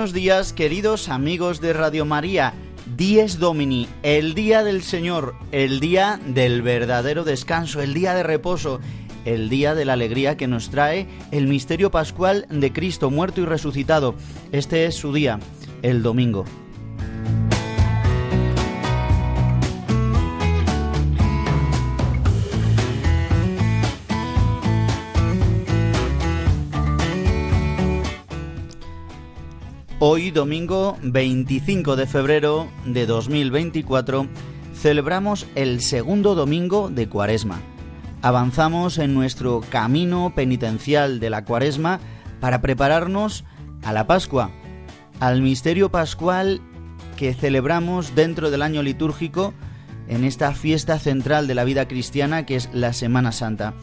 Buenos días, queridos amigos de Radio María. Dies Domini, el día del Señor, el día del verdadero descanso, el día de reposo, el día de la alegría que nos trae el misterio pascual de Cristo muerto y resucitado. Este es su día, el domingo. Hoy, domingo 25 de febrero de 2024, celebramos el segundo domingo de Cuaresma. Avanzamos en nuestro camino penitencial de la Cuaresma para prepararnos a la Pascua, al misterio pascual que celebramos dentro del año litúrgico en esta fiesta central de la vida cristiana que es la Semana Santa.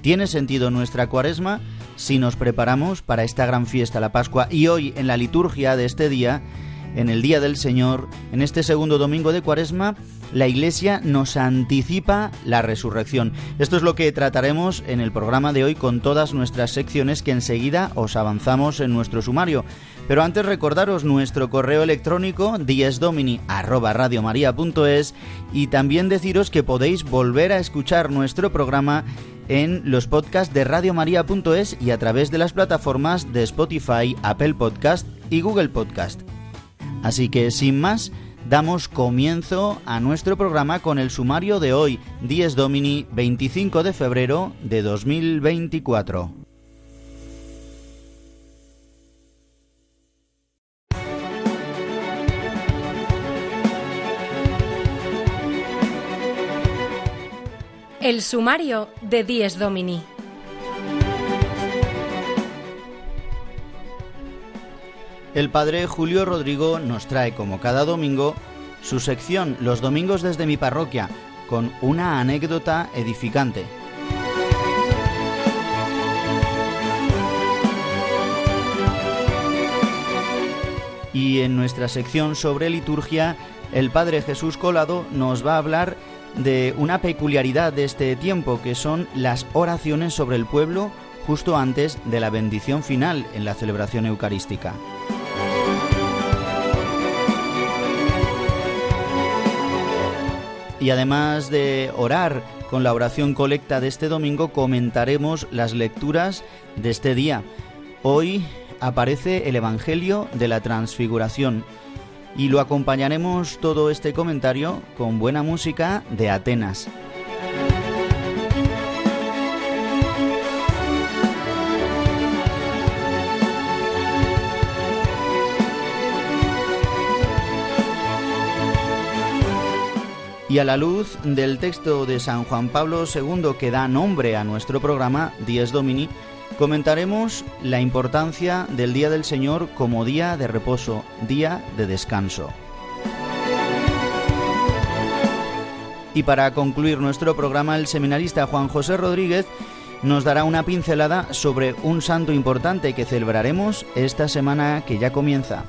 ¿Tiene sentido nuestra Cuaresma? Si nos preparamos para esta gran fiesta, la Pascua, y hoy en la liturgia de este día, en el Día del Señor, en este segundo domingo de Cuaresma, la Iglesia nos anticipa la resurrección. Esto es lo que trataremos en el programa de hoy con todas nuestras secciones que enseguida os avanzamos en nuestro sumario. Pero antes recordaros nuestro correo electrónico diesdomini@radiomaria.es y también deciros que podéis volver a escuchar nuestro programa en los podcasts de radiomaria.es y a través de las plataformas de Spotify, Apple Podcast y Google Podcast. Así que sin más, damos comienzo a nuestro programa con el sumario de hoy, 10 Domini 25 de febrero de 2024. El sumario de Dies Domini. El padre Julio Rodrigo nos trae como cada domingo su sección Los domingos desde mi parroquia, con una anécdota edificante. Y en nuestra sección sobre liturgia, el padre Jesús Colado nos va a hablar de una peculiaridad de este tiempo, que son las oraciones sobre el pueblo justo antes de la bendición final en la celebración eucarística. Y además de orar con la oración colecta de este domingo, comentaremos las lecturas de este día. Hoy aparece el Evangelio de la Transfiguración y lo acompañaremos todo este comentario con buena música de Atenas. Y a la luz del texto de San Juan Pablo II que da nombre a nuestro programa, Dies Domini, comentaremos la importancia del Día del Señor como día de reposo, día de descanso. Y para concluir nuestro programa, el seminarista Juan José Rodríguez nos dará una pincelada sobre un santo importante que celebraremos esta semana que ya comienza.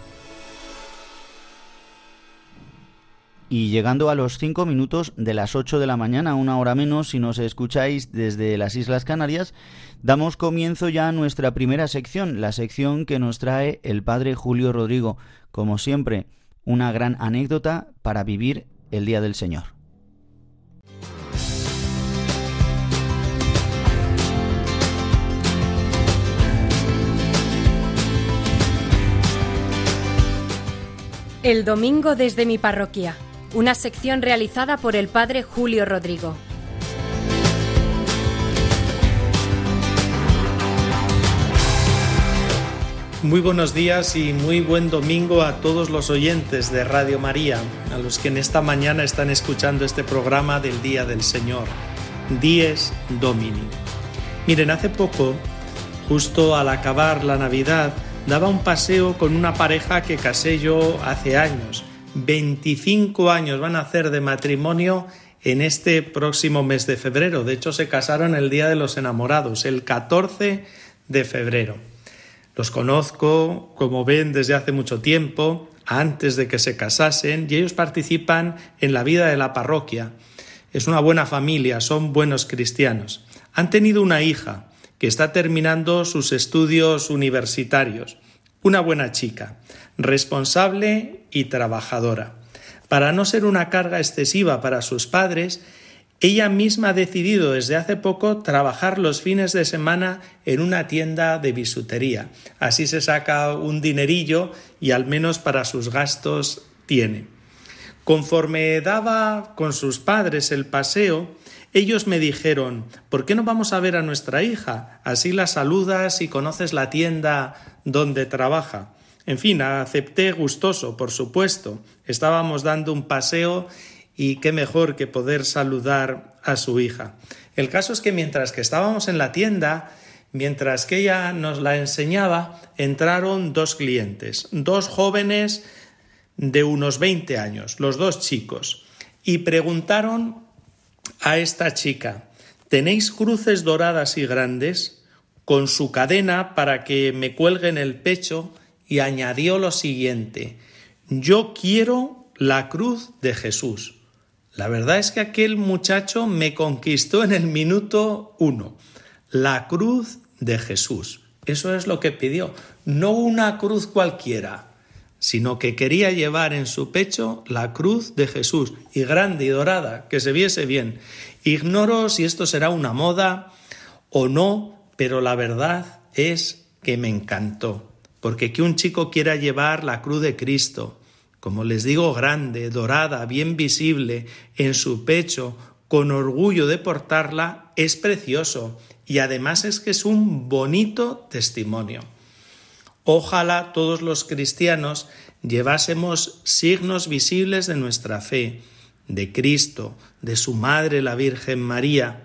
Y llegando a los 5 minutos de las 8 de la mañana, una hora menos si nos escucháis desde las Islas Canarias, damos comienzo ya a nuestra primera sección, la sección que nos trae el Padre Julio Rodrigo, como siempre, una gran anécdota para vivir el Día del Señor. El domingo desde mi parroquia, una sección realizada por el padre Julio Rodrigo. Muy buenos días y muy buen domingo a todos los oyentes de Radio María, a los que en esta mañana están escuchando este programa del Día del Señor, Dies Domini. Miren, hace poco, justo al acabar la Navidad, daba un paseo con una pareja que casé yo hace años. 25 años van a hacer de matrimonio en este próximo mes de febrero. De hecho, se casaron el Día de los Enamorados, el 14 de febrero. Los conozco, como ven, desde hace mucho tiempo, antes de que se casasen, y ellos participan en la vida de la parroquia. Es una buena familia, son buenos cristianos. Han tenido una hija, que está terminando sus estudios universitarios. Una buena chica, responsable y trabajadora. Para no ser una carga excesiva para sus padres, ella misma ha decidido desde hace poco trabajar los fines de semana en una tienda de bisutería. Así se saca un dinerillo y al menos para sus gastos tiene. Conforme daba con sus padres el paseo, ellos me dijeron, ¿por qué no vamos a ver a nuestra hija? Así la saludas y conoces la tienda donde trabaja. En fin, acepté gustoso, por supuesto. Estábamos dando un paseo y qué mejor que poder saludar a su hija. El caso es que mientras que estábamos en la tienda, mientras que ella nos la enseñaba, entraron dos clientes, dos jóvenes de unos 20 años, los dos chicos, y preguntaron a esta chica, ¿tenéis cruces doradas y grandes? con su cadena para que me cuelgue en el pecho y añadió lo siguiente, yo quiero la cruz de Jesús. La verdad es que aquel muchacho me conquistó en el minuto uno, la cruz de Jesús. Eso es lo que pidió, no una cruz cualquiera, sino que quería llevar en su pecho la cruz de Jesús, y grande y dorada, que se viese bien. Ignoro si esto será una moda o no, pero la verdad es que me encantó, porque que un chico quiera llevar la cruz de Cristo, como les digo, grande, dorada, bien visible, en su pecho, con orgullo de portarla, es precioso y además es que es un bonito testimonio. Ojalá todos los cristianos llevásemos signos visibles de nuestra fe, de Cristo, de su Madre la Virgen María,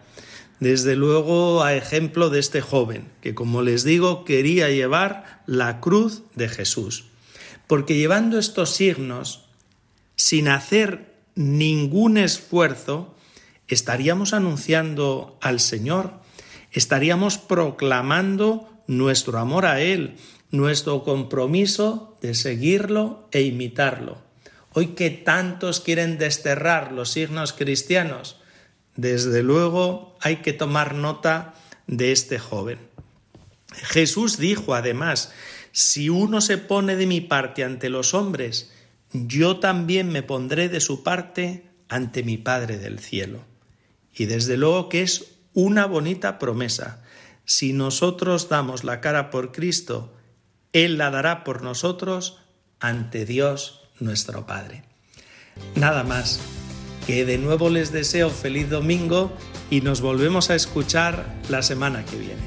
desde luego a ejemplo de este joven, que como les digo quería llevar la cruz de Jesús. Porque llevando estos signos, sin hacer ningún esfuerzo, estaríamos anunciando al Señor, estaríamos proclamando nuestro amor a Él, nuestro compromiso de seguirlo e imitarlo. Hoy que tantos quieren desterrar los signos cristianos, desde luego hay que tomar nota de este joven. Jesús dijo además, si uno se pone de mi parte ante los hombres, yo también me pondré de su parte ante mi Padre del cielo. Y desde luego que es una bonita promesa. Si nosotros damos la cara por Cristo, él la dará por nosotros ante Dios nuestro Padre. Nada más, que de nuevo les deseo feliz domingo y nos volvemos a escuchar la semana que viene.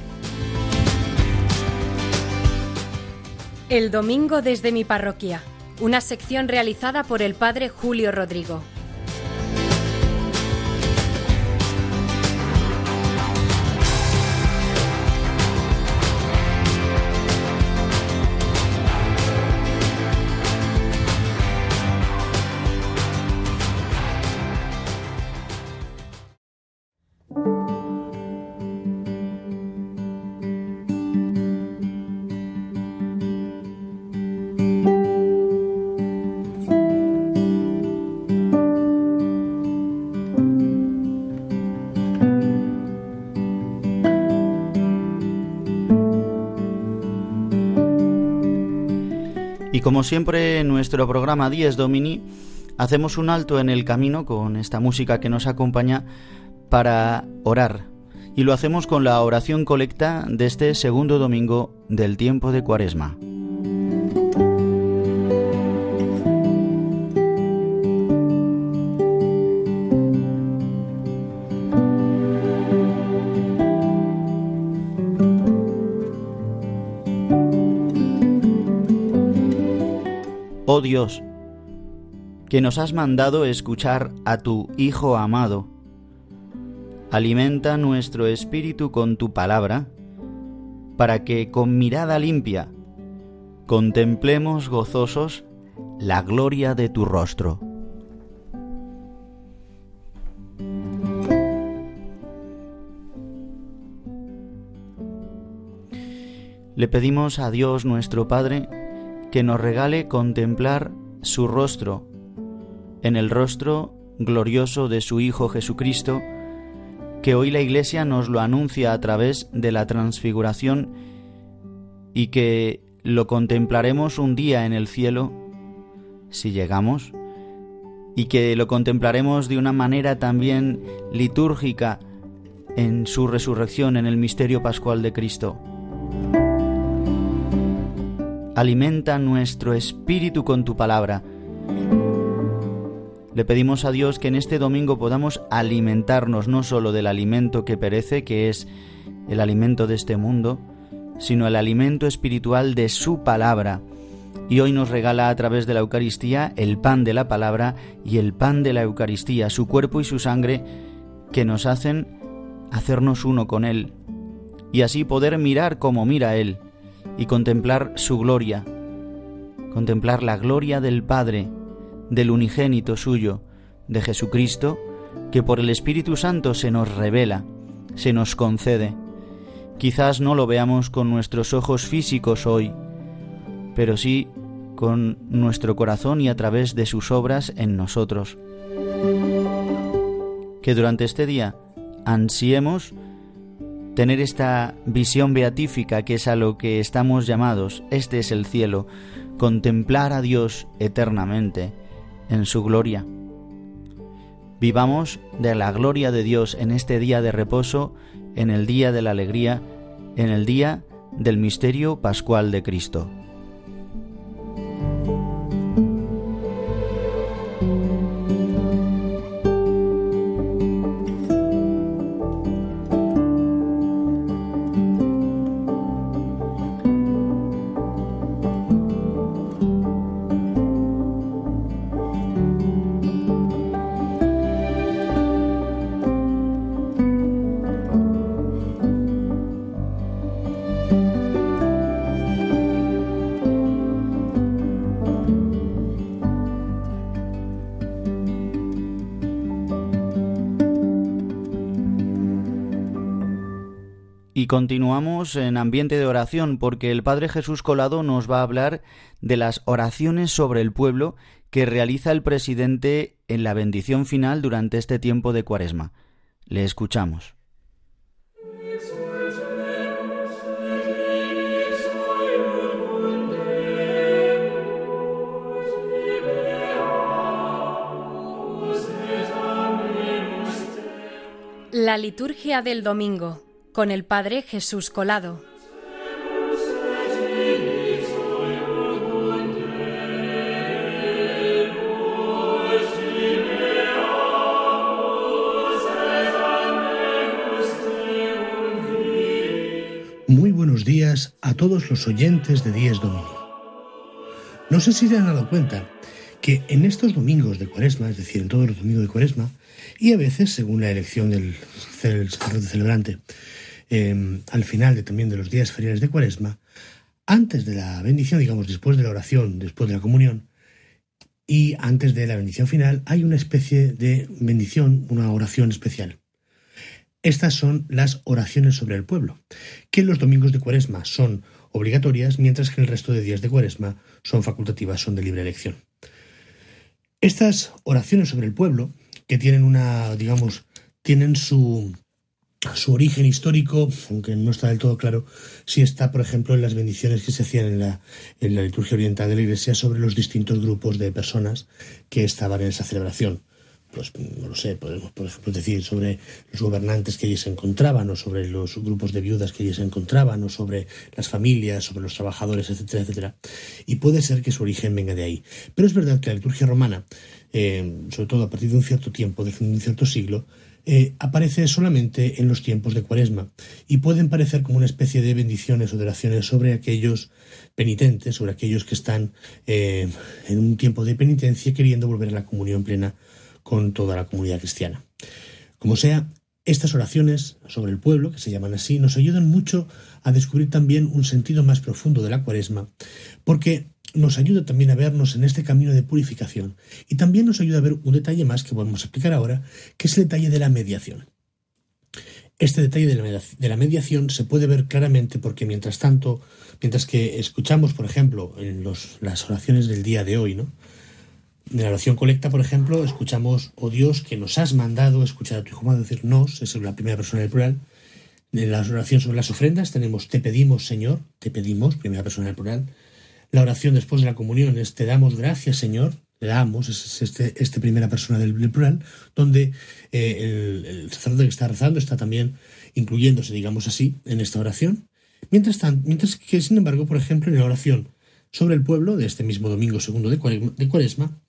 El domingo desde mi parroquia, una sección realizada por el Padre Julio Rodrigo. Como siempre en nuestro programa 10 Domini, hacemos un alto en el camino con esta música que nos acompaña para orar. Y lo hacemos con la oración colecta de este segundo domingo del tiempo de Cuaresma. Dios, que nos has mandado escuchar a tu Hijo amado. Alimenta nuestro espíritu con tu palabra, para que con mirada limpia contemplemos gozosos la gloria de tu rostro. Le pedimos a Dios nuestro Padre que nos regale contemplar su rostro, en el rostro glorioso de su Hijo Jesucristo, que hoy la Iglesia nos lo anuncia a través de la transfiguración y que lo contemplaremos un día en el cielo, si llegamos, y que lo contemplaremos de una manera también litúrgica en su resurrección, en el misterio pascual de Cristo. Alimenta nuestro espíritu con tu palabra. Le pedimos a Dios que en este domingo podamos alimentarnos no solo del alimento que perece, que es el alimento de este mundo, sino el alimento espiritual de su palabra. Y hoy nos regala a través de la Eucaristía el pan de la palabra y el pan de la Eucaristía, su cuerpo y su sangre, que nos hacen hacernos uno con Él, y así poder mirar como mira Él, y contemplar su gloria, contemplar la gloria del Padre, del unigénito suyo, de Jesucristo, que por el Espíritu Santo se nos revela, se nos concede. Quizás no lo veamos con nuestros ojos físicos hoy, pero sí con nuestro corazón y a través de sus obras en nosotros. Que durante este día ansiemos tener esta visión beatífica que es a lo que estamos llamados, este es el cielo, contemplar a Dios eternamente en su gloria. Vivamos de la gloria de Dios en este día de reposo, en el día de la alegría, en el día del misterio pascual de Cristo. Continuamos en ambiente de oración porque el Padre Jesús Colado nos va a hablar de las oraciones sobre el pueblo que realiza el presidente en la bendición final durante este tiempo de Cuaresma. Le escuchamos. La liturgia del domingo con el Padre Jesús Colado. Muy buenos días a todos los oyentes de Díez Domingo. No sé si se han dado cuenta que en estos domingos de Cuaresma, es decir, en todos los domingos de Cuaresma, y a veces, según la elección del sacerdote celebrante, Em, al final de, también de los días feriales de Cuaresma, antes de la bendición, digamos, después de la oración, después de la comunión, y antes de la bendición final, hay una especie de bendición, una oración especial. Estas son las oraciones sobre el pueblo, que los domingos de Cuaresma son obligatorias, mientras que el resto de días de Cuaresma son facultativas, son de libre elección. Estas oraciones sobre el pueblo, que tienen una, digamos, tienen su, su origen histórico, aunque no está del todo claro, si está, por ejemplo, en las bendiciones que se hacían en la, en la liturgia oriental de la Iglesia sobre los distintos grupos de personas que estaban en esa celebración. Pues no lo sé, podemos, por ejemplo, decir sobre los gobernantes que allí se encontraban, o sobre los grupos de viudas que allí se encontraban, o sobre las familias, sobre los trabajadores, etcétera, etcétera. Y puede ser que su origen venga de ahí. Pero es verdad que la liturgia romana, eh, sobre todo a partir de un cierto tiempo, de un cierto siglo, eh, aparece solamente en los tiempos de Cuaresma y pueden parecer como una especie de bendiciones o de oraciones sobre aquellos penitentes, sobre aquellos que están eh, en un tiempo de penitencia queriendo volver a la comunión plena con toda la comunidad cristiana. Como sea, estas oraciones sobre el pueblo, que se llaman así, nos ayudan mucho a descubrir también un sentido más profundo de la cuaresma, porque nos ayuda también a vernos en este camino de purificación y también nos ayuda a ver un detalle más que podemos explicar ahora, que es el detalle de la mediación. Este detalle de la mediación se puede ver claramente porque mientras tanto, mientras que escuchamos, por ejemplo, en las oraciones del día de hoy, ¿no? En la oración colecta, por ejemplo, escuchamos, oh Dios, que nos has mandado escuchar a tu hijo decir nos, es la primera persona del plural. En la oración sobre las ofrendas tenemos te pedimos, Señor, te pedimos, primera persona del plural. La oración después de la comunión es te damos gracias, Señor, le damos, es este, este primera persona del, plural, donde eh, el, sacerdote que está rezando está también incluyéndose, digamos así, en esta oración. Mientras, tanto, mientras que, sin embargo, por ejemplo, en la oración sobre el pueblo de este mismo domingo segundo de Cuaresma,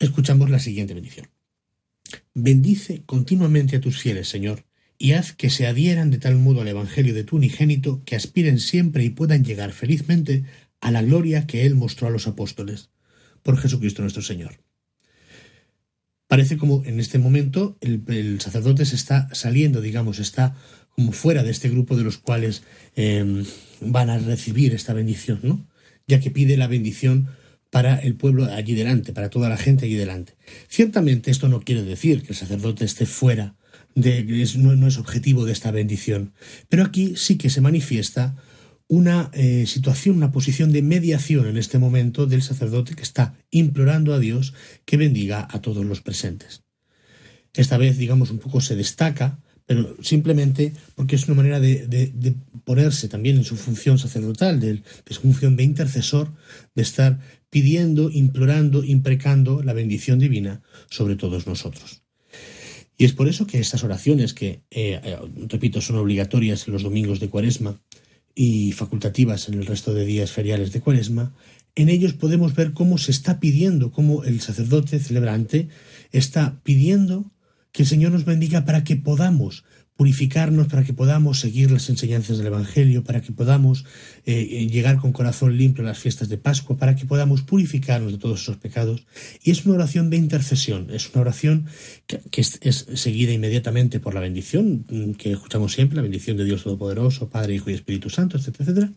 escuchamos la siguiente bendición. Bendice continuamente a tus fieles, Señor, y haz que se adhieran de tal modo al Evangelio de tu unigénito que aspiren siempre y puedan llegar felizmente a la gloria que Él mostró a los apóstoles. Por Jesucristo nuestro Señor. Parece como en este momento el, sacerdote se está saliendo, digamos, está como fuera de este grupo de los cuales eh, van a recibir esta bendición, ¿no? ya que pide la bendición para el pueblo allí delante, para toda la gente allí delante. Ciertamente esto no quiere decir que el sacerdote esté fuera, de, no, es objetivo de esta bendición, pero aquí sí que se manifiesta una eh, situación, una posición de mediación en este momento del sacerdote que está implorando a Dios que bendiga a todos los presentes. Esta vez, digamos, un poco se destaca pero simplemente porque es una manera de, ponerse también en su función sacerdotal, de, su función de intercesor, de estar pidiendo, implorando, imprecando la bendición divina sobre todos nosotros. Y es por eso que estas oraciones, que, eh, eh, repito, son obligatorias en los domingos de Cuaresma y facultativas en el resto de días feriales de Cuaresma, en ellos podemos ver cómo se está pidiendo, cómo el sacerdote celebrante está pidiendo que el Señor nos bendiga para que podamos purificarnos, para que podamos seguir las enseñanzas del Evangelio, para que podamos eh, eh, llegar con corazón limpio a las fiestas de Pascua, para que podamos purificarnos de todos esos pecados. Y es una oración de intercesión, es una oración que, es, seguida inmediatamente por la bendición mm, que escuchamos siempre, la bendición de Dios Todopoderoso, Padre, Hijo y Espíritu Santo, etcétera, etcétera.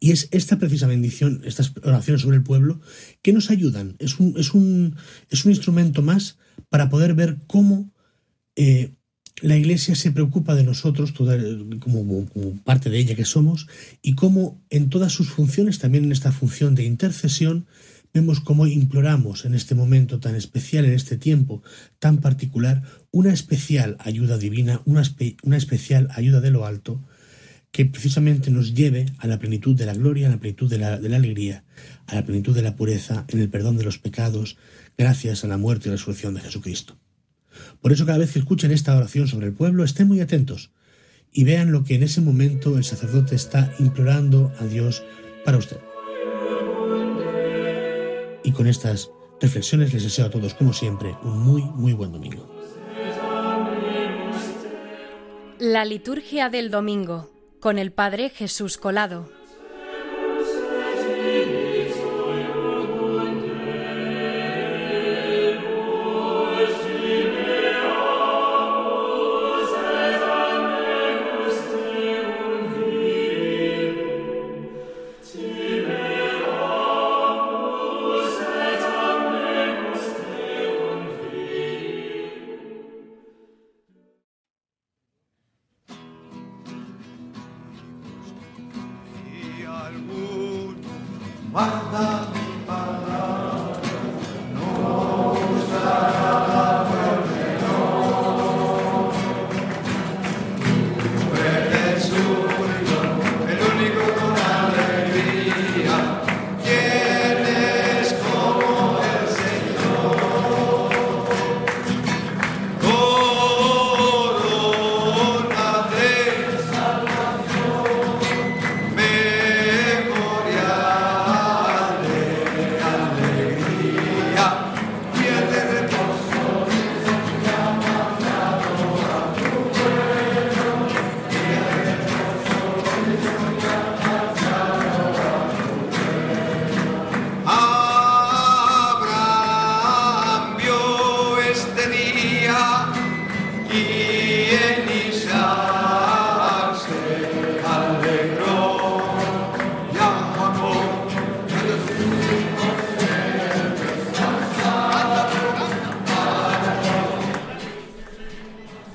Y es esta precisa bendición, estas oraciones sobre el pueblo, que nos ayudan. Es un, es un, es un instrumento más para poder ver cómo eh, la Iglesia se preocupa de nosotros, toda, como, parte de ella que somos, y cómo en todas sus funciones, también en esta función de intercesión, vemos cómo imploramos en este momento tan especial, en este tiempo tan particular, una especial ayuda divina, una, una especial ayuda de lo alto, que precisamente nos lleve a la plenitud de la gloria, a la plenitud de la, de la alegría, a la plenitud de la pureza, en el perdón de los pecados, gracias a la muerte y resurrección de Jesucristo. Por eso cada vez que escuchen esta oración sobre el pueblo, estén muy atentos y vean lo que en ese momento el sacerdote está implorando a Dios para usted. Y con estas reflexiones les deseo a todos, como siempre, un muy, muy buen domingo. La liturgia del domingo con el Padre Jesús Colado.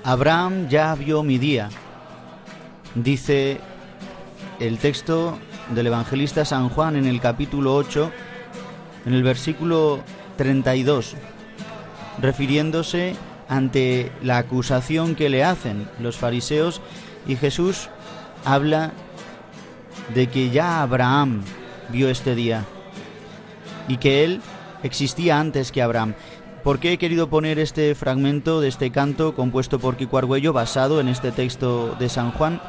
Abraham ya vio mi día, dice el texto del evangelista San Juan en el capítulo 8, en el versículo 32, refiriéndose ante la acusación que le hacen los fariseos y Jesús habla de que ya Abraham vio este día y que él existía antes que Abraham. ¿Por qué he querido poner este fragmento de este canto compuesto por Kiko Argüello basado en este texto de San Juan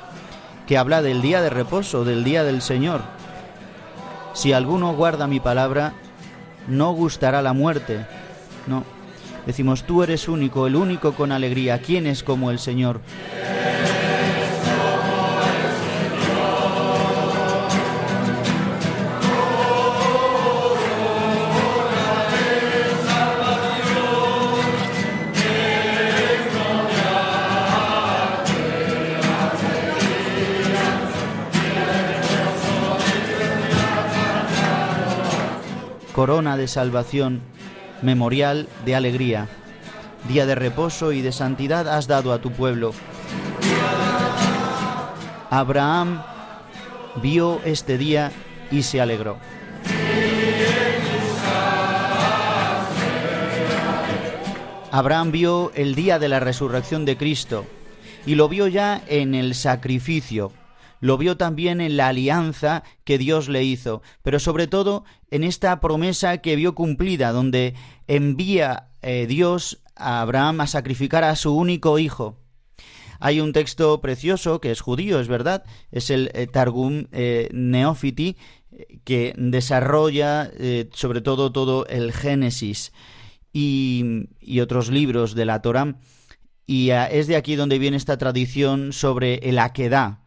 que habla del día de reposo, del día del Señor? Si alguno guarda mi palabra, no gustará la muerte. No. Decimos, tú eres único, el único con alegría. ¿Quién es como el Señor? Corona de salvación, memorial de alegría, día de reposo y de santidad has dado a tu pueblo. Abraham vio este día y se alegró. Abraham vio el día de la resurrección de Cristo y lo vio ya en el sacrificio, lo vio también en la alianza que Dios le hizo, pero sobre todo en esta promesa que vio cumplida, donde envía eh, Dios a Abraham a sacrificar a su único hijo. Hay un texto precioso que es judío, es verdad, es el eh, Targum eh, Neofiti, que desarrolla sobre todo todo el Génesis y, otros libros de la Torah. Y es de aquí donde viene esta tradición sobre el Akedah,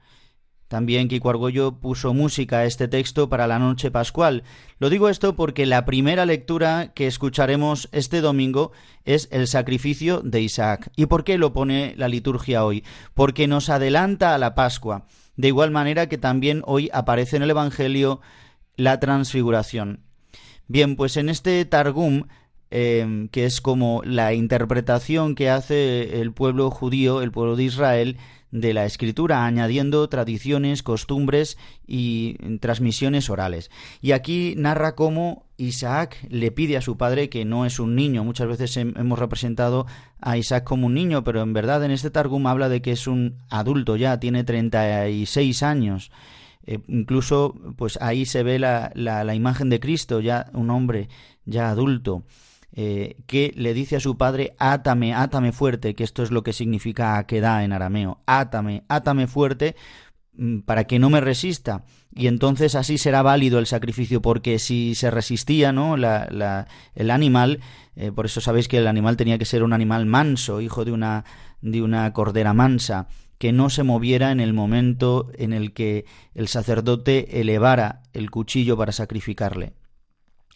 también Kiko Argollo puso música a este texto para la noche pascual. Lo digo esto porque la primera lectura que escucharemos este domingo es el sacrificio de Isaac. ¿Y por qué lo pone la liturgia hoy? Porque nos adelanta a la Pascua. De igual manera que también hoy aparece en el Evangelio la transfiguración. Bien, pues en este Targum em, que es como la interpretación que hace el pueblo judío, el pueblo de Israel, de la escritura, añadiendo tradiciones, costumbres y transmisiones orales. Y aquí narra cómo Isaac le pide a su padre que no es un niño. Muchas veces hemos representado a Isaac como un niño, pero en verdad en este Targum habla de que es un adulto ya, tiene 36 años. Eh, incluso, pues ahí se ve la, la imagen de Cristo, ya un hombre ya adulto. Eh, que le dice a su padre, átame, átame fuerte, que esto es lo que significa da en arameo, átame, átame fuerte mm, para que no me resista. Y entonces así será válido el sacrificio, porque si se resistía, ¿no? La, el animal, eh, por eso sabéis que el animal tenía que ser un animal manso, hijo de una, de una cordera mansa, que no se moviera en el momento en el que el sacerdote elevara el cuchillo para sacrificarle.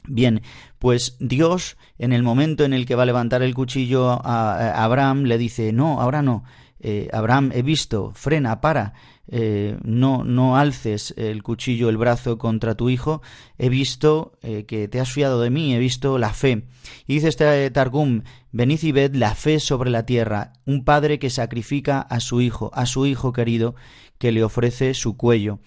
Bien, pues Dios, en el momento en el que va a levantar el cuchillo a, Abraham, le dice, no, ahora no, eh, Abraham, he visto, frena, para, eh, no, no alces el cuchillo, el brazo contra tu hijo, he visto eh, que te has fiado de mí, he visto la fe. Y dice este Targum, venid y ved la fe sobre la tierra, un padre que sacrifica a su hijo, a su hijo querido, que le ofrece su cuello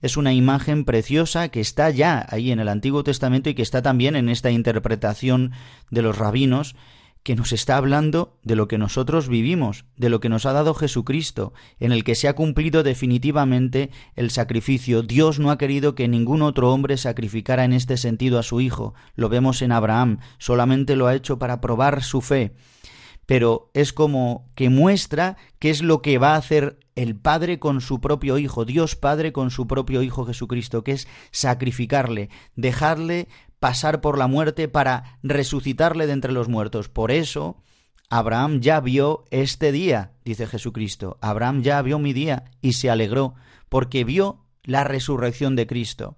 es una imagen preciosa que está ya ahí en el Antiguo Testamento y que está también en esta interpretación de los rabinos que nos está hablando de lo que nosotros vivimos, de lo que nos ha dado Jesucristo, en el que se ha cumplido definitivamente el sacrificio. Dios no ha querido que ningún otro hombre sacrificara en este sentido a su Hijo. Lo vemos en Abraham, solamente lo ha hecho para probar su fe pero es como que muestra qué es lo que va a hacer el Padre con su propio Hijo, Dios Padre con su propio Hijo Jesucristo, que es sacrificarle, dejarle pasar por la muerte para resucitarle de entre los muertos. Por eso, Abraham ya vio este día, dice Jesucristo. Abraham ya vio mi día y se alegró, porque vio la resurrección de Cristo.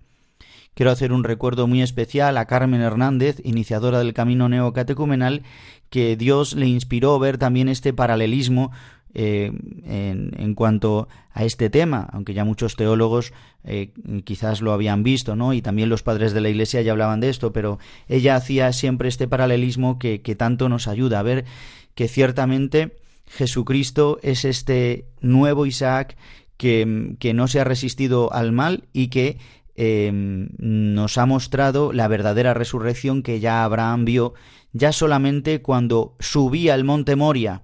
Quiero hacer un recuerdo muy especial a Carmen Hernández, iniciadora del camino neocatecumenal, que Dios le inspiró ver también este paralelismo eh, en, cuanto a este tema, aunque ya muchos teólogos eh, quizás lo habían visto, ¿no? Y también los padres de la Iglesia ya hablaban de esto, pero ella hacía siempre este paralelismo que, que tanto nos ayuda a ver que ciertamente Jesucristo es este nuevo Isaac que, que no se ha resistido al mal y que em, nos ha mostrado la verdadera resurrección que ya Abraham vio ya solamente cuando subía al monte Moria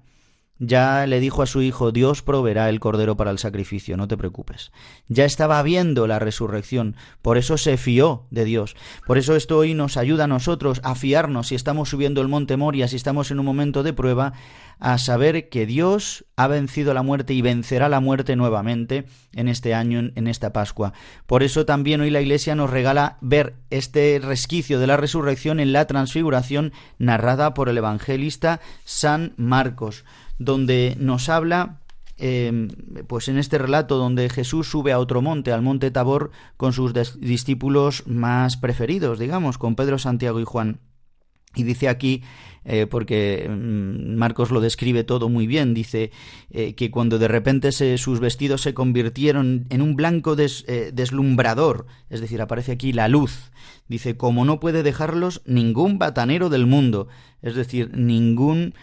ya le dijo a su hijo, Dios proveerá el cordero para el sacrificio, no te preocupes. Ya estaba viendo la resurrección, por eso se fió de Dios. Por eso esto hoy nos ayuda a nosotros a fiarnos si estamos subiendo el monte Moria, si estamos en un momento de prueba, a saber que Dios ha vencido la muerte y vencerá la muerte nuevamente en este año, en esta Pascua. Por eso también hoy la Iglesia nos regala ver este resquicio de la resurrección en la transfiguración narrada por el evangelista San Marcos donde nos habla em, pues en este relato donde Jesús sube a otro monte, al monte Tabor, con sus discípulos más preferidos, digamos, con Pedro, Santiago y Juan. Y dice aquí, eh, porque mm, Marcos lo describe todo muy bien, dice eh, que cuando de repente sus vestidos se convirtieron en un blanco eh, deslumbrador, es decir, aparece aquí la luz, dice, como no puede dejarlos ningún batanero del mundo, es decir, ningún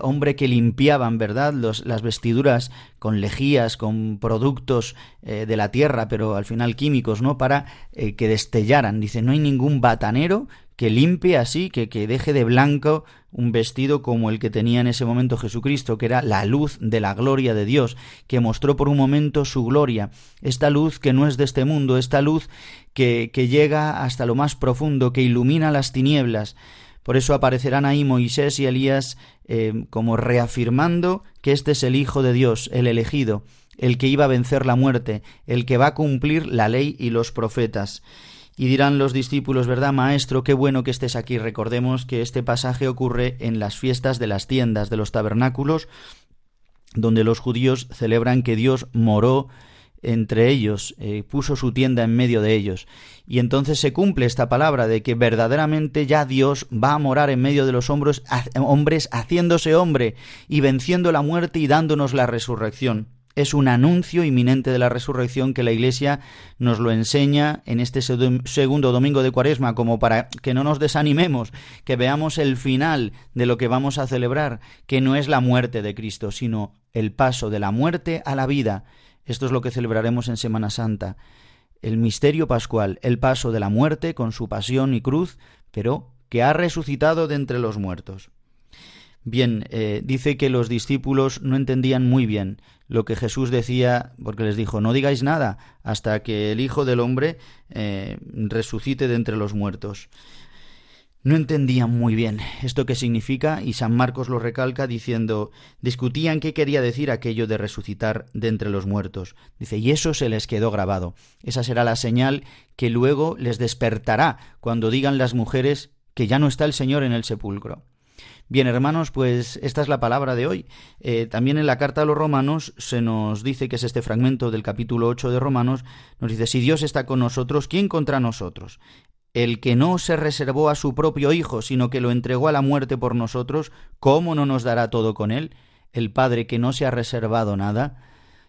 hombre que limpiaban, ¿verdad?, las vestiduras con lejías, con productos de la tierra, pero al final químicos, ¿no?, para que destellaran, dice, no hay ningún batanero que limpie así, que, que deje de blanco un vestido como el que tenía en ese momento Jesucristo, que era la luz de la gloria de Dios, que mostró por un momento su gloria, esta luz que no es de este mundo, esta luz que, que llega hasta lo más profundo, que ilumina las tinieblas. Por eso aparecerán ahí Moisés y Elías eh, como reafirmando que este es el Hijo de Dios, el elegido, el que iba a vencer la muerte, el que va a cumplir la ley y los profetas. Y dirán los discípulos, ¿verdad, maestro? Qué bueno que estés aquí. Recordemos que este pasaje ocurre en las fiestas de las tiendas, de los tabernáculos, donde los judíos celebran que Dios moró entre ellos, eh, puso su tienda en medio de ellos. Y entonces se cumple esta palabra de que verdaderamente ya Dios va a morar en medio de los hombres, hombres haciéndose hombre y venciendo la muerte y dándonos la resurrección es un anuncio inminente de la resurrección que la Iglesia nos lo enseña en este segundo domingo de Cuaresma, como para que no nos desanimemos, que veamos el final de lo que vamos a celebrar, que no es la muerte de Cristo, sino el paso de la muerte a la vida. Esto es lo que celebraremos en Semana Santa. El misterio pascual, el paso de la muerte con su pasión y cruz, pero que ha resucitado de entre los muertos. Bien, eh, dice que los discípulos no entendían muy bien lo que Jesús decía, porque les dijo, no digáis nada hasta que el Hijo del Hombre eh, resucite de entre los muertos. No entendían muy bien esto que significa y San Marcos lo recalca diciendo, discutían qué quería decir aquello de resucitar de entre los muertos. Dice, y eso se les quedó grabado. Esa será la señal que luego les despertará cuando digan las mujeres que ya no está el Señor en el sepulcro. Bien, hermanos, pues esta es la palabra de hoy. Eh, también en la carta a los romanos se nos dice, que es este fragmento del capítulo 8 de Romanos, nos dice, si Dios está con nosotros, ¿quién contra nosotros? El que no se reservó a su propio Hijo, sino que lo entregó a la muerte por nosotros, ¿cómo no nos dará todo con él? El Padre que no se ha reservado nada,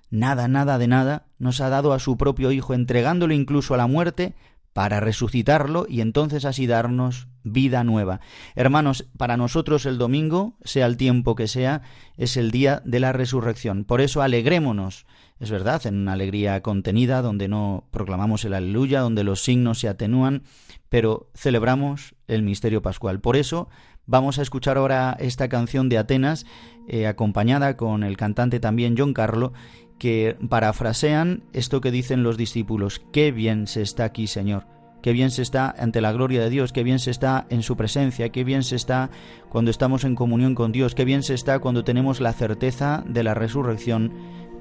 nada, nada de nada, nos ha dado a su propio Hijo, entregándolo incluso a la muerte, para resucitarlo y entonces así darnos vida nueva. Hermanos, para nosotros el domingo, sea el tiempo que sea, es el día de la resurrección. Por eso alegrémonos, es verdad, en una alegría contenida, donde no proclamamos el aleluya, donde los signos se atenúan, pero celebramos el misterio pascual. Por eso vamos a escuchar ahora esta canción de Atenas, eh, acompañada con el cantante también John Carlo, que parafrasean esto que dicen los discípulos, qué bien se está aquí, Señor, qué bien se está ante la gloria de Dios, qué bien se está en su presencia, qué bien se está cuando estamos en comunión con Dios, qué bien se está cuando tenemos la certeza de la resurrección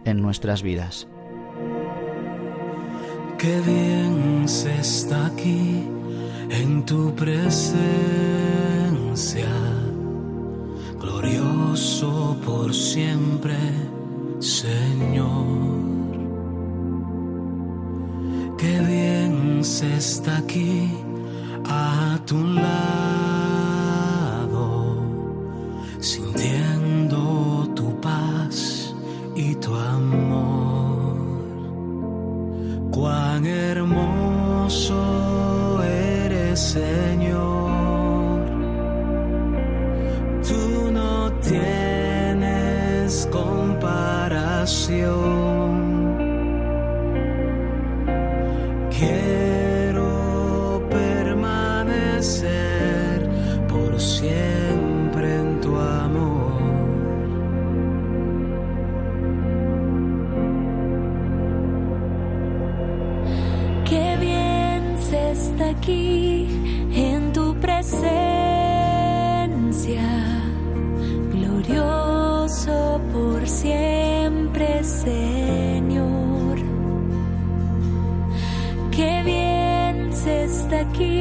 en nuestras vidas. Qué bien se está aquí en tu presencia, glorioso por siempre Señor. Qué bien se está aquí a tu lado, sintiendo tu paz y tu amor. Cuán hermoso Señor. Tú no tienes comparación. Aquí en tu presencia. por siempre, Señor. Qué bien se está aquí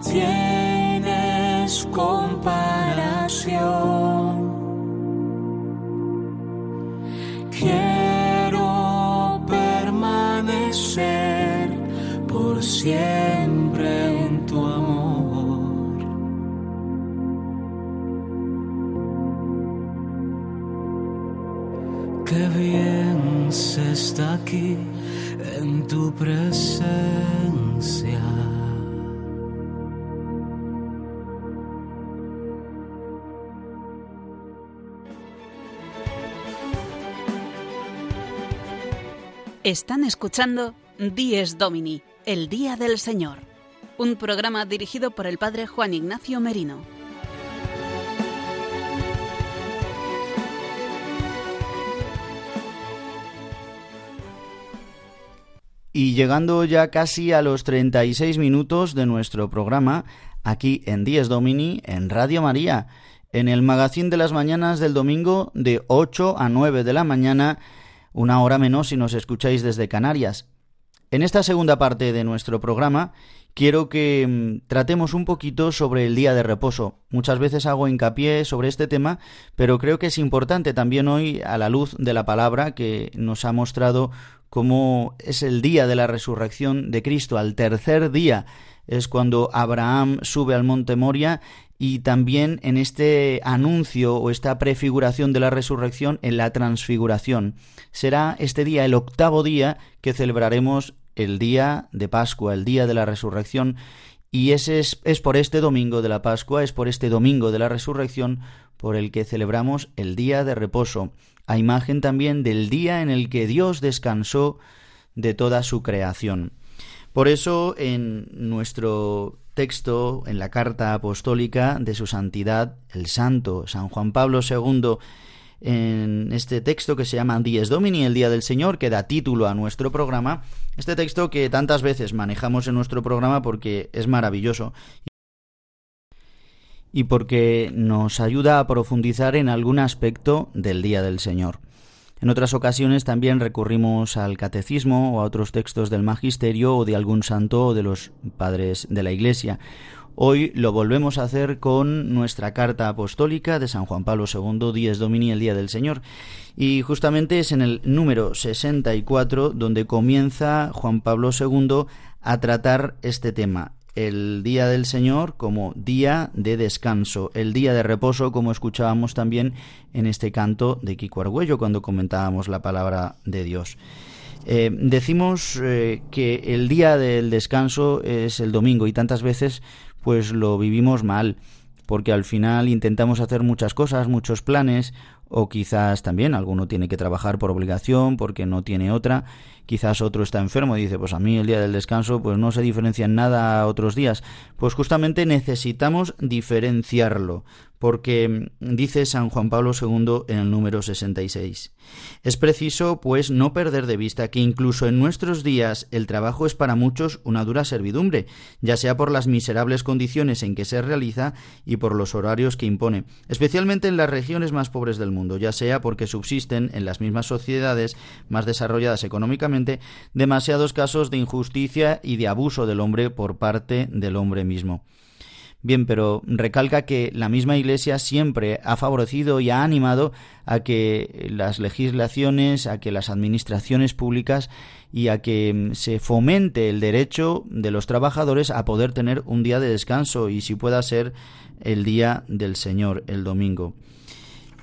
tienes comparación. Quiero permanecer por siempre en tu amor. Qué bien se está aquí en tu presencia Están escuchando Dies Domini, el Día del Señor, un programa dirigido por el Padre Juan Ignacio Merino. Y llegando ya casi a los 36 minutos de nuestro programa, aquí en Dies Domini, en Radio María, en el magazín de las mañanas del domingo de 8 a 9 de la mañana, una hora menos si nos escucháis desde Canarias. En esta segunda parte de nuestro programa quiero que mm, tratemos un poquito sobre el día de reposo. Muchas veces hago hincapié sobre este tema, pero creo que es importante también hoy a la luz de la palabra que nos ha mostrado cómo es el día de la resurrección de Cristo, al tercer día es cuando Abraham sube al monte Moria y también en este anuncio o esta prefiguración de la resurrección en la transfiguración. Será este día, el octavo día, que celebraremos el día de Pascua, el día de la resurrección, y ese es, es por este domingo de la Pascua, es por este domingo de la resurrección, por el que celebramos el día de reposo, a imagen también del día en el que Dios descansó de toda su creación. Por eso en nuestro texto, en la carta apostólica de su santidad, el santo San Juan Pablo II, en este texto que se llama Dies Domini, el Día del Señor, que da título a nuestro programa, este texto que tantas veces manejamos en nuestro programa porque es maravilloso y porque nos ayuda a profundizar en algún aspecto del Día del Señor. En otras ocasiones también recurrimos al catecismo o a otros textos del magisterio o de algún santo o de los padres de la Iglesia. Hoy lo volvemos a hacer con nuestra carta apostólica de San Juan Pablo II, Dies Domini, el Día del Señor. Y justamente es en el número 64 donde comienza Juan Pablo II a tratar este tema, el día del Señor como día de descanso, el día de reposo, como escuchábamos también en este canto de Kiko Argüello cuando comentábamos la palabra de Dios. Eh, decimos eh, que el día del descanso es el domingo y tantas veces pues lo vivimos mal porque al final intentamos hacer muchas cosas, muchos planes, o quizás también alguno tiene que trabajar por obligación porque no tiene otra, quizás otro está enfermo y dice, pues a mí el día del descanso pues no se diferencia en nada a otros días. Pues justamente necesitamos diferenciarlo, porque dice San Juan Pablo II en el número 66. Es preciso, pues, no perder de vista que incluso en nuestros días el trabajo es para muchos una dura servidumbre, ya sea por las miserables condiciones en que se realiza y por los horarios que impone, especialmente en las regiones más pobres del mundo, ya sea porque subsisten en las mismas sociedades más desarrolladas económicamente demasiados casos de injusticia y de abuso del hombre por parte del hombre mismo. Bien, pero recalca que la misma Iglesia siempre ha favorecido y ha animado a que las legislaciones, a que las administraciones públicas y a que mm, se fomente el derecho de los trabajadores a poder tener un día de descanso y si pueda ser el día del Señor, el domingo.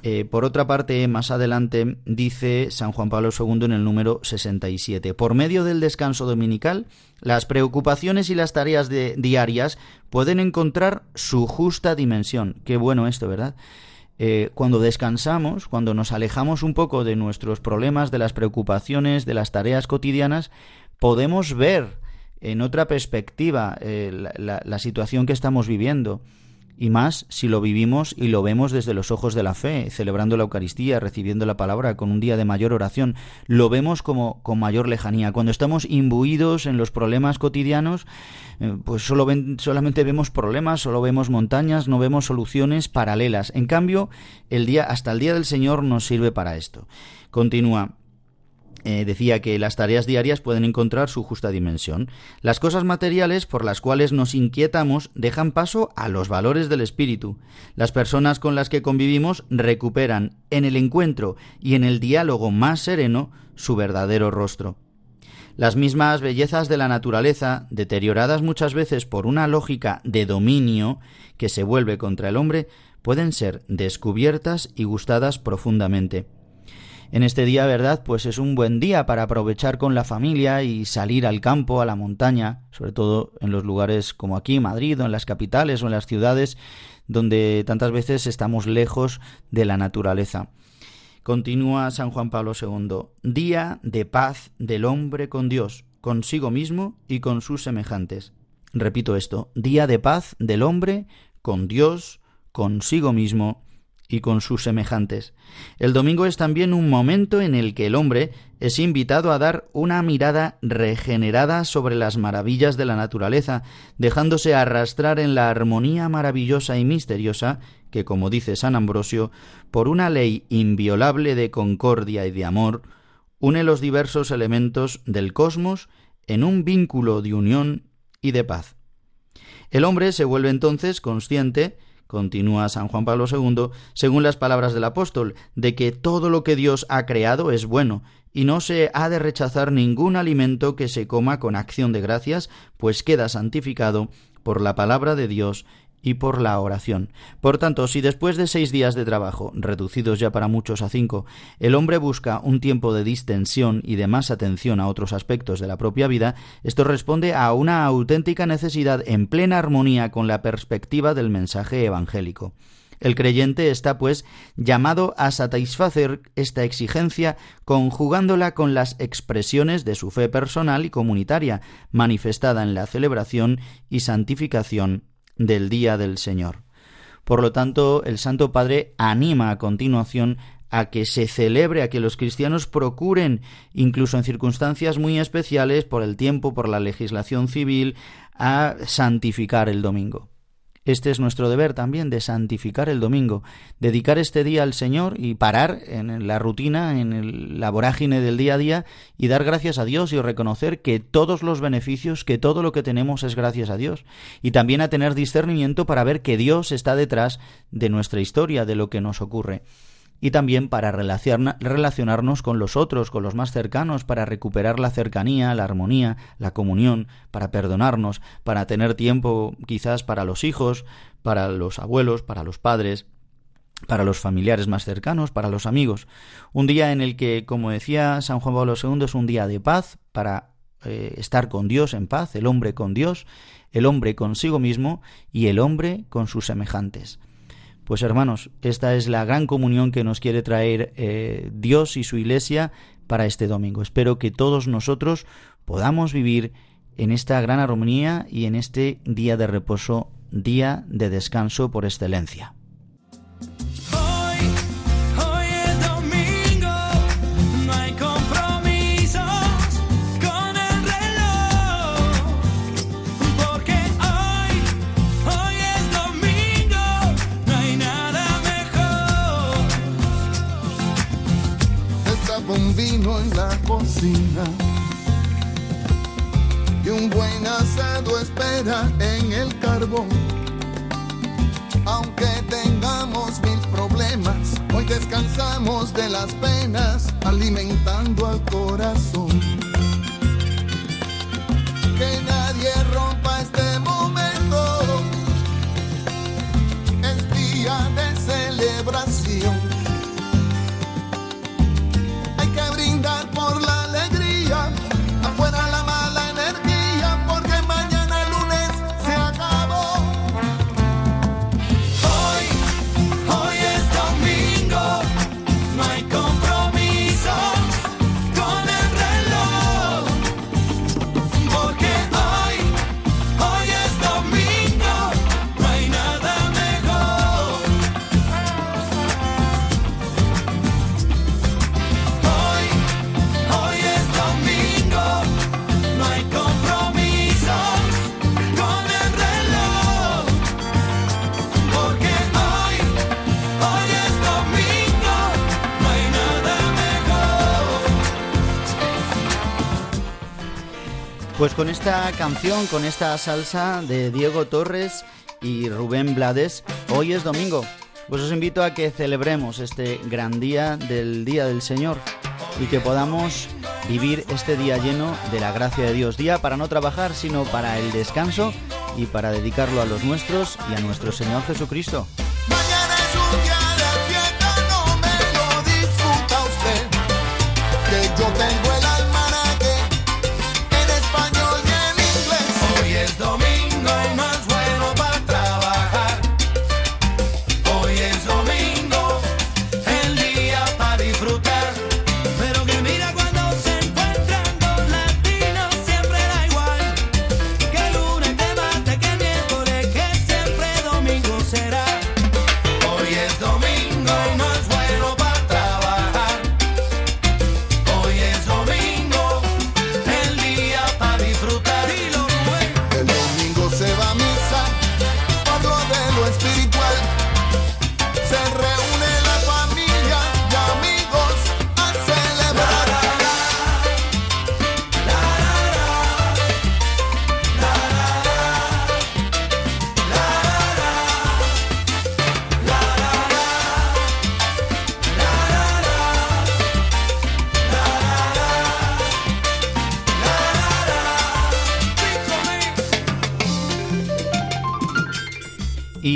Eh, por otra parte, más adelante dice San Juan Pablo II en el número 67, por medio del descanso dominical, las preocupaciones y las tareas diarias pueden encontrar su justa dimensión. Qué bueno esto, ¿verdad? Eh, cuando descansamos, cuando nos alejamos un poco de nuestros problemas, de las preocupaciones, de las tareas cotidianas, podemos ver en otra perspectiva eh, la situación que estamos viviendo y más si lo vivimos y lo vemos desde los ojos de la fe, celebrando la Eucaristía, recibiendo la palabra con un día de mayor oración, lo vemos como con mayor lejanía. Cuando estamos imbuidos en los problemas cotidianos, eh, pues solo solamente vemos problemas, solo vemos montañas, no vemos soluciones paralelas. En cambio, el día hasta el día del Señor nos sirve para esto. Continúa eh, decía que las tareas diarias pueden encontrar su justa dimensión. Las cosas materiales por las cuales nos inquietamos dejan paso a los valores del espíritu. Las personas con las que convivimos recuperan en el encuentro y en el diálogo más sereno su verdadero rostro. Las mismas bellezas de la naturaleza, deterioradas muchas veces por una lógica de dominio que se vuelve contra el hombre, pueden ser descubiertas y gustadas profundamente en este día, ¿verdad? Pues es un buen día para aprovechar con la familia y salir al campo, a la montaña, sobre todo en los lugares como aquí, Madrid, o en las capitales o en las ciudades, donde tantas veces estamos lejos de la naturaleza. Continúa San Juan Pablo II, día de paz del hombre con Dios, consigo mismo y con sus semejantes. Repito esto, día de paz del hombre con Dios, consigo mismo y con sus semejantes. El domingo es también un momento en el que el hombre es invitado a dar una mirada regenerada sobre las maravillas de la naturaleza, dejándose arrastrar en la armonía maravillosa y misteriosa que, como dice San Ambrosio, por una ley inviolable de concordia y de amor, une los diversos elementos del cosmos en un vínculo de unión y de paz. El hombre se vuelve entonces consciente, continúa San Juan Pablo II, según las palabras del apóstol, de que todo lo que Dios ha creado es bueno, y no se ha de rechazar ningún alimento que se coma con acción de gracias, pues queda santificado por la palabra de Dios y por la oración. Por tanto, si después de seis días de trabajo, reducidos ya para muchos a cinco, el hombre busca un tiempo de distensión y de más atención a otros aspectos de la propia vida, esto responde a una auténtica necesidad en plena armonía con la perspectiva del mensaje evangélico. El creyente está, pues, llamado a satisfacer esta exigencia conjugándola con las expresiones de su fe personal y comunitaria, manifestada en la celebración y santificación del Día del Señor. Por lo tanto, el Santo Padre anima a continuación a que se celebre, a que los cristianos procuren, incluso en circunstancias muy especiales, por el tiempo, por la legislación civil, a santificar el domingo. Este es nuestro deber también de santificar el domingo, dedicar este día al Señor y parar en la rutina, en la vorágine del día a día y dar gracias a Dios y reconocer que todos los beneficios, que todo lo que tenemos es gracias a Dios. Y también a tener discernimiento para ver que Dios está detrás de nuestra historia, de lo que nos ocurre y también para relacionarnos con los otros, con los más cercanos, para recuperar la cercanía, la armonía, la comunión, para perdonarnos, para tener tiempo quizás para los hijos, para los abuelos, para los padres, para los familiares más cercanos, para los amigos. Un día en el que, como decía San Juan Pablo II, es un día de paz para eh, estar con Dios en paz, el hombre con Dios, el hombre consigo mismo y el hombre con sus semejantes. Pues hermanos, esta es la gran comunión que nos quiere traer eh, Dios y su Iglesia para este domingo. Espero que todos nosotros podamos vivir en esta gran armonía y en este día de reposo, día de descanso por excelencia. Y un buen asado espera en el carbón. Aunque tengamos mil problemas, hoy descansamos de las penas, alimentando al corazón. Que nadie rompa con esta canción, con esta salsa de Diego Torres y Rubén Blades, hoy es domingo. Pues os invito a que celebremos este gran día del Día del Señor y que podamos vivir este día lleno de la gracia de Dios. Día para no trabajar, sino para el descanso y para dedicarlo a los nuestros y a nuestro Señor Jesucristo.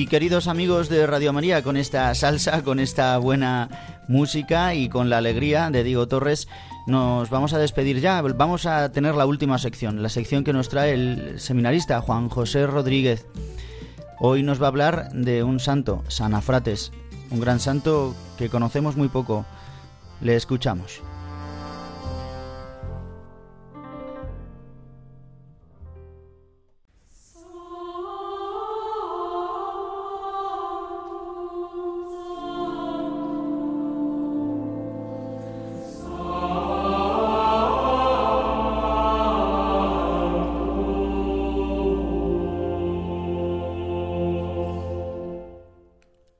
Queridos amigos de Radio María, con esta salsa, con esta buena música y con la alegría de Diego Torres, nos vamos a despedir ya. Vamos a tener la última sección, la sección que nos trae el seminarista Juan José Rodríguez. Hoy nos va a hablar de un santo, San Afrates, un gran santo que conocemos muy poco. Le escuchamos.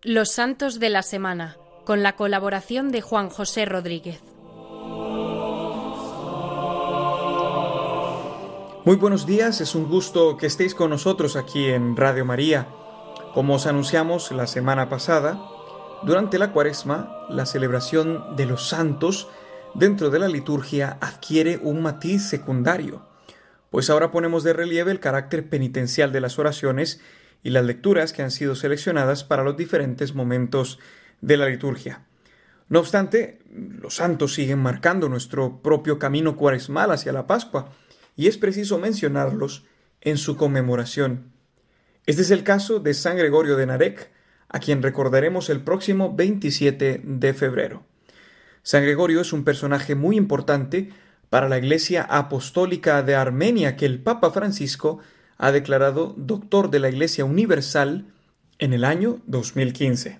Los Santos de la Semana, con la colaboración de Juan José Rodríguez. Muy buenos días, es un gusto que estéis con nosotros aquí en Radio María. Como os anunciamos la semana pasada, durante la cuaresma, la celebración de los santos dentro de la liturgia adquiere un matiz secundario, pues ahora ponemos de relieve el carácter penitencial de las oraciones y las lecturas que han sido seleccionadas para los diferentes momentos de la liturgia. No obstante, los santos siguen marcando nuestro propio camino cuaresmal hacia la Pascua, y es preciso mencionarlos en su conmemoración. Este es el caso de San Gregorio de Narek, a quien recordaremos el próximo 27 de febrero. San Gregorio es un personaje muy importante para la Iglesia Apostólica de Armenia que el Papa Francisco ha declarado doctor de la Iglesia Universal en el año 2015.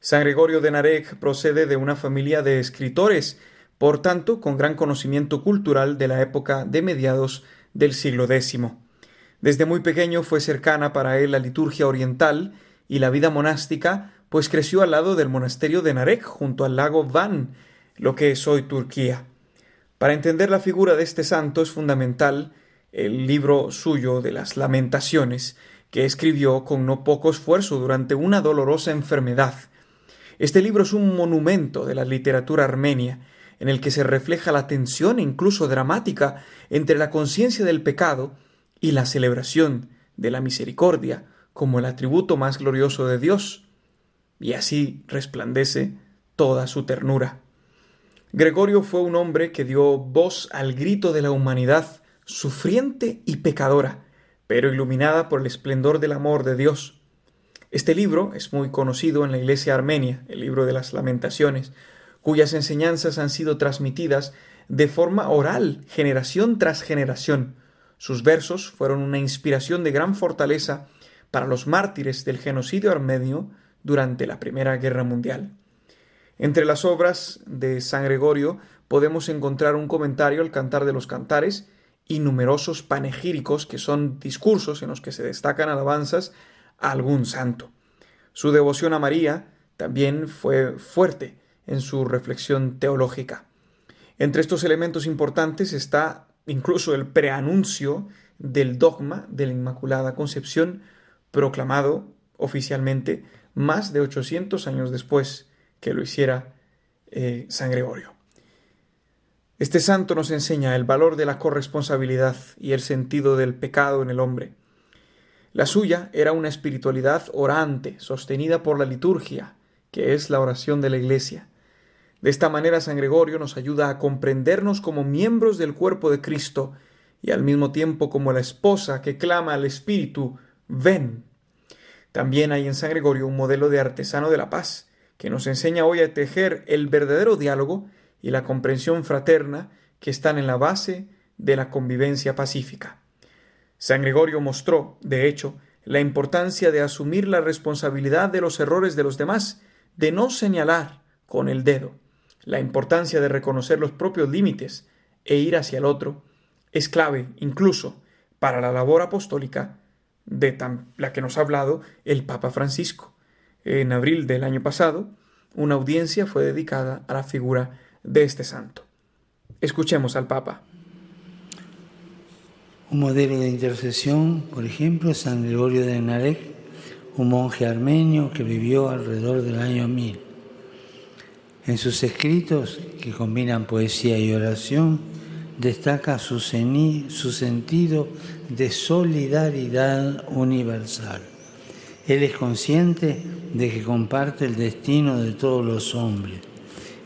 San Gregorio de Narek procede de una familia de escritores, por tanto, con gran conocimiento cultural de la época de mediados del siglo X. Desde muy pequeño fue cercana para él la liturgia oriental y la vida monástica, pues creció al lado del monasterio de Narek, junto al lago Van, lo que es hoy Turquía. Para entender la figura de este santo es fundamental el libro suyo de las lamentaciones, que escribió con no poco esfuerzo durante una dolorosa enfermedad. Este libro es un monumento de la literatura armenia, en el que se refleja la tensión incluso dramática entre la conciencia del pecado y la celebración de la misericordia como el atributo más glorioso de Dios, y así resplandece toda su ternura. Gregorio fue un hombre que dio voz al grito de la humanidad sufriente y pecadora, pero iluminada por el esplendor del amor de Dios. Este libro es muy conocido en la Iglesia armenia, el libro de las lamentaciones, cuyas enseñanzas han sido transmitidas de forma oral, generación tras generación. Sus versos fueron una inspiración de gran fortaleza para los mártires del genocidio armenio durante la Primera Guerra Mundial. Entre las obras de San Gregorio podemos encontrar un comentario al Cantar de los Cantares y numerosos panegíricos que son discursos en los que se destacan alabanzas a algún santo. Su devoción a María también fue fuerte en su reflexión teológica. Entre estos elementos importantes está incluso el preanuncio del dogma de la Inmaculada Concepción proclamado oficialmente más de 800 años después que lo hiciera eh, San Gregorio. Este santo nos enseña el valor de la corresponsabilidad y el sentido del pecado en el hombre. La suya era una espiritualidad orante, sostenida por la liturgia, que es la oración de la Iglesia. De esta manera San Gregorio nos ayuda a comprendernos como miembros del cuerpo de Cristo y al mismo tiempo como la esposa que clama al Espíritu, ven. También hay en San Gregorio un modelo de artesano de la paz, que nos enseña hoy a tejer el verdadero diálogo y la comprensión fraterna que están en la base de la convivencia pacífica. San Gregorio mostró, de hecho, la importancia de asumir la responsabilidad de los errores de los demás, de no señalar con el dedo. La importancia de reconocer los propios límites e ir hacia el otro es clave incluso para la labor apostólica de la que nos ha hablado el Papa Francisco. En abril del año pasado, una audiencia fue dedicada a la figura de este santo. Escuchemos al Papa. Un modelo de intercesión, por ejemplo, San Gregorio de Narek, un monje armenio que vivió alrededor del año 1000. En sus escritos, que combinan poesía y oración, destaca su, su sentido de solidaridad universal Él es consciente de que comparte el destino de todos los hombres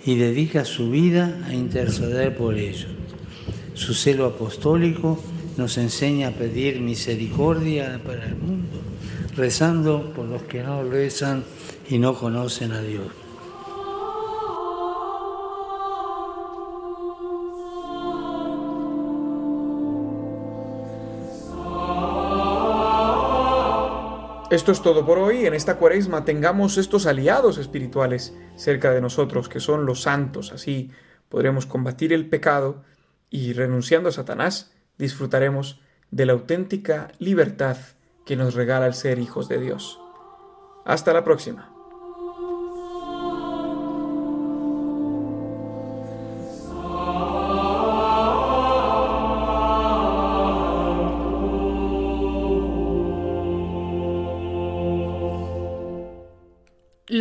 y dedica su vida a interceder por ellos. Su celo apostólico nos enseña a pedir misericordia para el mundo, rezando por los que no rezan y no conocen a Dios. Esto es todo por hoy. En esta cuaresma tengamos estos aliados espirituales cerca de nosotros, que son los santos. Así podremos combatir el pecado y renunciando a Satanás, disfrutaremos de la auténtica libertad que nos regala el ser hijos de Dios. Hasta la próxima.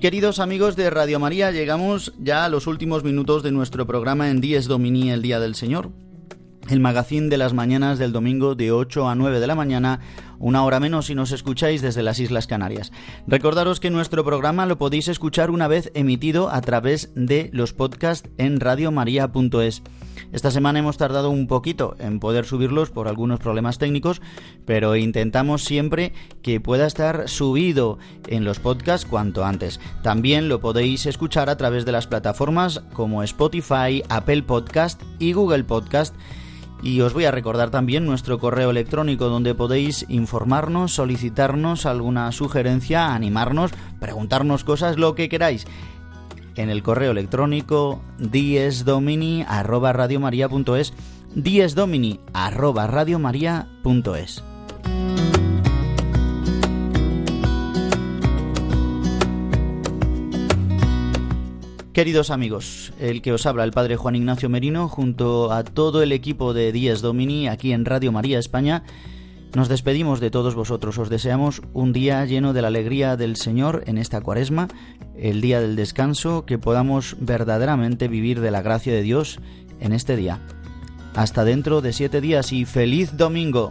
Queridos amigos de Radio María, llegamos ya a los últimos minutos de nuestro programa en Dies Domini, el Día del Señor. El magazín de las mañanas del domingo de 8 a 9 de la mañana, una hora menos si nos escucháis desde las Islas Canarias. Recordaros que nuestro programa lo podéis escuchar una vez emitido a través de los podcasts en radiomaria.es. Esta semana hemos tardado un poquito en poder subirlos por algunos problemas técnicos, pero intentamos siempre que pueda estar subido en los podcasts cuanto antes. También lo podéis escuchar a través de las plataformas como Spotify, Apple Podcast y Google Podcast. Y os voy a recordar también nuestro correo electrónico donde podéis informarnos, solicitarnos alguna sugerencia, animarnos, preguntarnos cosas, lo que queráis en el correo electrónico diesdomini@radiomaria.es diesdomini@radiomaria.es Queridos amigos, el que os habla el padre Juan Ignacio Merino junto a todo el equipo de Dies Domini aquí en Radio María España nos despedimos de todos vosotros, os deseamos un día lleno de la alegría del Señor en esta cuaresma, el día del descanso, que podamos verdaderamente vivir de la gracia de Dios en este día. Hasta dentro de siete días y feliz domingo.